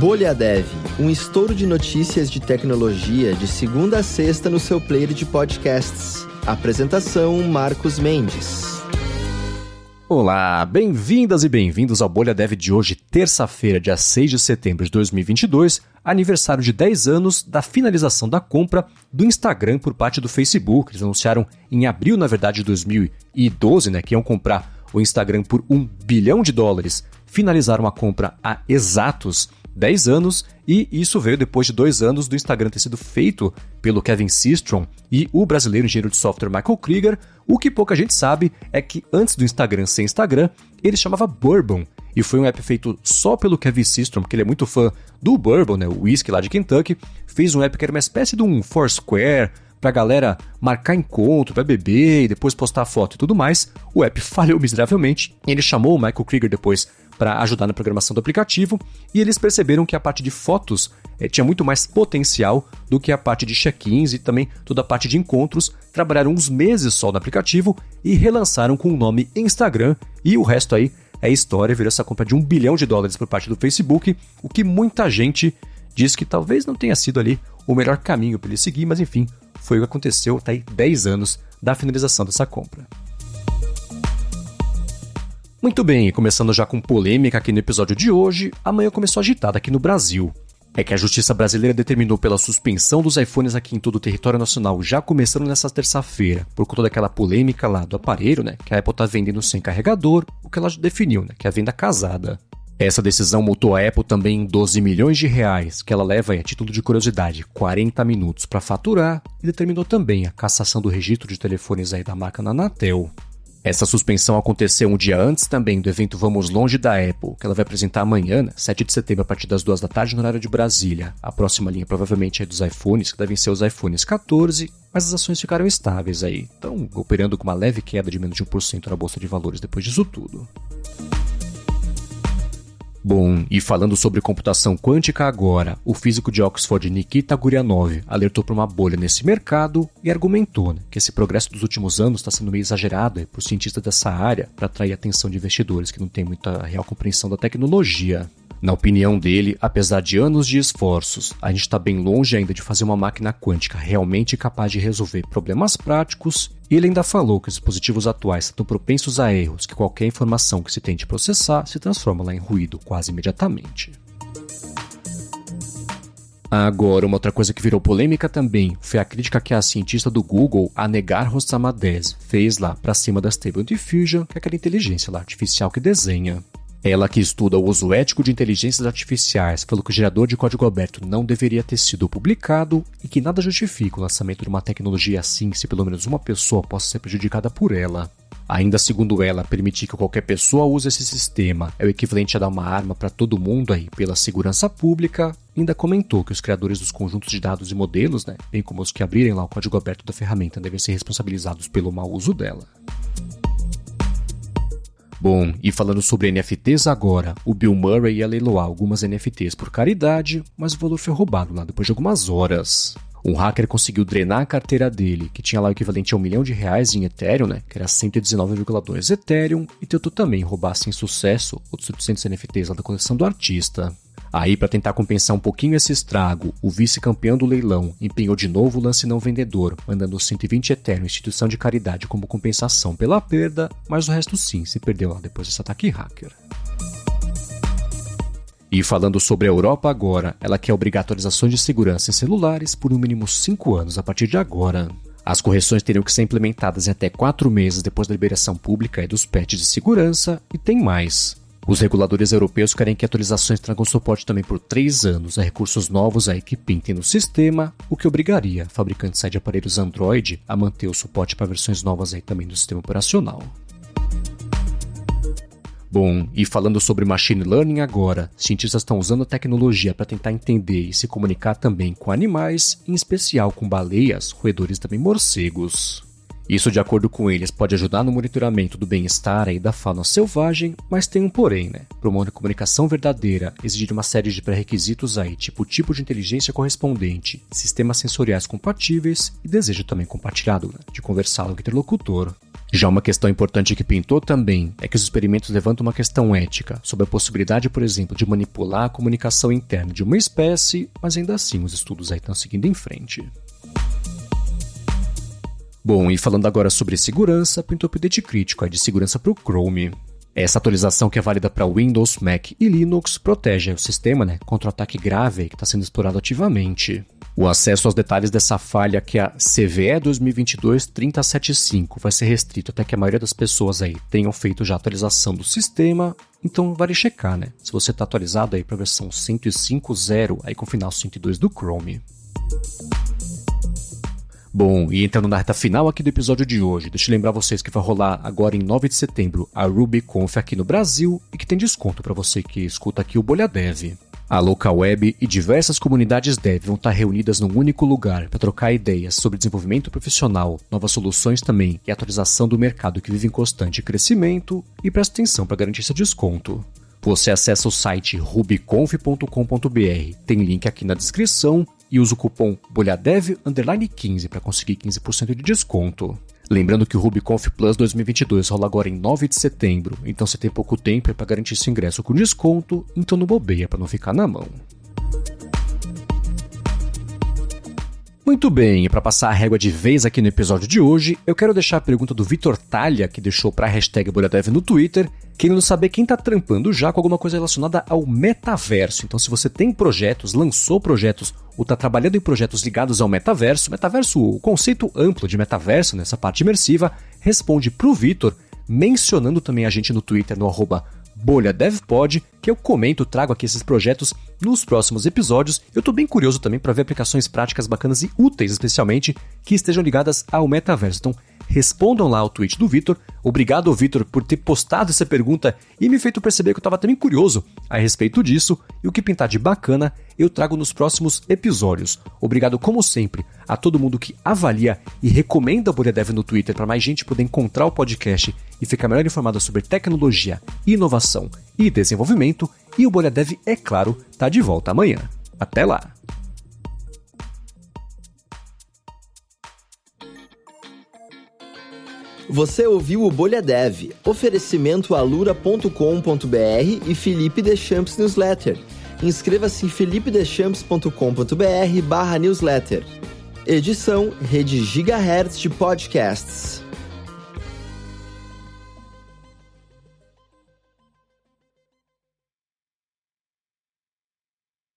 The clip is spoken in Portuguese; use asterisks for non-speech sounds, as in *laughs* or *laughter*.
Bolha Dev, um estouro de notícias de tecnologia de segunda a sexta no seu player de podcasts. Apresentação Marcos Mendes. Olá, bem-vindas e bem-vindos ao Bolha Dev de hoje, terça-feira, dia 6 de setembro de 2022, aniversário de 10 anos da finalização da compra do Instagram por parte do Facebook. Eles anunciaram em abril, na verdade, de 2012, né, que iam comprar o Instagram por um bilhão de dólares. Finalizaram a compra há exatos 10 anos, e isso veio depois de dois anos do Instagram ter sido feito pelo Kevin Systrom e o brasileiro engenheiro de software Michael Krieger. O que pouca gente sabe é que antes do Instagram ser Instagram, ele chamava Bourbon, e foi um app feito só pelo Kevin Systrom, que ele é muito fã do Bourbon, né, o whisky lá de Kentucky. Fez um app que era uma espécie de um Foursquare, pra galera marcar encontro, pra beber e depois postar foto e tudo mais. O app *laughs* falhou miseravelmente. Ele chamou o Michael Krieger depois para ajudar na programação do aplicativo, e eles perceberam que a parte de fotos é, tinha muito mais potencial do que a parte de check-ins e também toda a parte de encontros. Trabalharam uns meses só no aplicativo e relançaram com o nome Instagram, e o resto aí é história, virou essa compra de um bilhão de dólares por parte do Facebook, o que muita gente diz que talvez não tenha sido ali o melhor caminho para ele seguir, mas enfim, foi o que aconteceu, tá aí 10 anos da finalização dessa compra. Muito bem, começando já com polêmica aqui no episódio de hoje, amanhã começou agitada aqui no Brasil. É que a justiça brasileira determinou pela suspensão dos iPhones aqui em todo o território nacional, já começando nessa terça-feira, por conta daquela polêmica lá do aparelho, né, que a Apple tá vendendo sem carregador, o que ela definiu, né, que é a venda casada. Essa decisão multou a Apple também em 12 milhões de reais, que ela leva, a título de curiosidade, 40 minutos para faturar, e determinou também a cassação do registro de telefones aí da marca na Anatel. Essa suspensão aconteceu um dia antes também do evento Vamos Longe da Apple, que ela vai apresentar amanhã, 7 né, de setembro, a partir das 2 da tarde, no horário de Brasília. A próxima linha provavelmente é dos iPhones, que devem ser os iPhones 14, mas as ações ficaram estáveis aí, estão operando com uma leve queda de menos de 1% na bolsa de valores depois disso tudo. Bom, e falando sobre computação quântica agora, o físico de Oxford Nikita Gurianov alertou para uma bolha nesse mercado e argumentou né, que esse progresso dos últimos anos está sendo meio exagerado por cientistas dessa área para atrair a atenção de investidores que não têm muita real compreensão da tecnologia. Na opinião dele, apesar de anos de esforços, a gente está bem longe ainda de fazer uma máquina quântica realmente capaz de resolver problemas práticos. E ele ainda falou que os dispositivos atuais estão propensos a erros, que qualquer informação que se tente processar se transforma lá em ruído quase imediatamente. Agora, uma outra coisa que virou polêmica também foi a crítica que a cientista do Google, a Negar Rossamadez, fez lá para cima da Stable Diffusion, que é aquela inteligência lá artificial que desenha. Ela que estuda o uso ético de inteligências artificiais falou que o gerador de código aberto não deveria ter sido publicado e que nada justifica o lançamento de uma tecnologia assim se pelo menos uma pessoa possa ser prejudicada por ela. Ainda segundo ela, permitir que qualquer pessoa use esse sistema é o equivalente a dar uma arma para todo mundo aí pela segurança pública. Ainda comentou que os criadores dos conjuntos de dados e modelos, né, bem como os que abrirem lá o código aberto da ferramenta, devem ser responsabilizados pelo mau uso dela. Bom, e falando sobre NFTs agora, o Bill Murray ia leiloar algumas NFTs por caridade, mas o valor foi roubado lá depois de algumas horas. Um hacker conseguiu drenar a carteira dele, que tinha lá o equivalente a um milhão de reais em Ethereum, né, que era 119,2 Ethereum, e tentou também roubar sem sucesso outros 800 NFTs lá da coleção do artista. Aí, para tentar compensar um pouquinho esse estrago, o vice-campeão do leilão empenhou de novo o lance não vendedor, mandando 120 Ethereum instituição de caridade como compensação pela perda, mas o resto sim se perdeu lá depois desse ataque hacker. E falando sobre a Europa agora, ela quer obrigar atualizações de segurança em celulares por no mínimo 5 anos a partir de agora. As correções teriam que ser implementadas em até 4 meses depois da liberação pública e dos patches de segurança, e tem mais. Os reguladores europeus querem que atualizações tragam suporte também por três anos a recursos novos aí que pintem no sistema, o que obrigaria fabricantes de aparelhos Android a manter o suporte para versões novas aí também do sistema operacional. Bom, e falando sobre machine learning agora, cientistas estão usando a tecnologia para tentar entender e se comunicar também com animais, em especial com baleias, roedores e também morcegos. Isso, de acordo com eles, pode ajudar no monitoramento do bem-estar e da fauna selvagem, mas tem um porém, né? Para uma comunicação verdadeira, exigir uma série de pré-requisitos aí, tipo tipo de inteligência correspondente, sistemas sensoriais compatíveis e desejo também compartilhado, né? De conversar com o interlocutor. Já uma questão importante que pintou também é que os experimentos levantam uma questão ética sobre a possibilidade, por exemplo, de manipular a comunicação interna de uma espécie, mas ainda assim os estudos aí estão seguindo em frente. Bom, e falando agora sobre segurança, pintou update crítico aí de segurança para o Chrome. Essa atualização que é válida para Windows, Mac e Linux protege o sistema né, contra o ataque grave que está sendo explorado ativamente. O acesso aos detalhes dessa falha, que é a CVE 2022-3075, vai ser restrito até que a maioria das pessoas aí tenham feito já a atualização do sistema. Então vale checar, né? Se você está atualizado aí para a versão 105.0, aí com o final 102 do Chrome. Bom, e entrando na reta final aqui do episódio de hoje, deixa eu lembrar vocês que vai rolar agora em 9 de setembro a RubyConf aqui no Brasil e que tem desconto para você que escuta aqui o Bolha Dev. A Local Web e diversas comunidades dev vão estar reunidas num único lugar para trocar ideias sobre desenvolvimento profissional, novas soluções também e atualização do mercado que vive em constante crescimento e presta atenção para garantir esse desconto. Você acessa o site rubyconf.com.br, tem link aqui na descrição e usa o cupom BolhaDev15 para conseguir 15% de desconto. Lembrando que o RubyConf Plus 2022 rola agora em 9 de setembro, então você tem pouco tempo para garantir seu ingresso com desconto, então não bobeia para não ficar na mão. Muito bem, e para passar a régua de vez aqui no episódio de hoje, eu quero deixar a pergunta do Vitor Talha, que deixou para a hashtag BolhaDev no Twitter, querendo saber quem está trampando já com alguma coisa relacionada ao metaverso. Então, se você tem projetos, lançou projetos ou está trabalhando em projetos ligados ao metaverso, metaverso, o conceito amplo de metaverso nessa parte imersiva, responde para o Vitor, mencionando também a gente no Twitter no arroba Bolha DevPod, que eu comento, trago aqui esses projetos nos próximos episódios. Eu estou bem curioso também para ver aplicações práticas bacanas e úteis, especialmente, que estejam ligadas ao metaverso. Então, respondam lá ao tweet do Vitor. Obrigado, Vitor, por ter postado essa pergunta e me feito perceber que eu estava também curioso a respeito disso. E o que pintar de bacana eu trago nos próximos episódios. Obrigado, como sempre, a todo mundo que avalia e recomenda o Bolha Dev no Twitter para mais gente poder encontrar o podcast e ficar melhor informada sobre tecnologia, inovação e desenvolvimento. E o Bolha Dev, é claro, tá de volta amanhã. Até lá! Você ouviu o Bolha Dev, oferecimento alura.com.br e Felipe Deschamps Newsletter. Inscreva-se em felipedechamps.com.br barra newsletter. Edição Rede Gigahertz de Podcasts.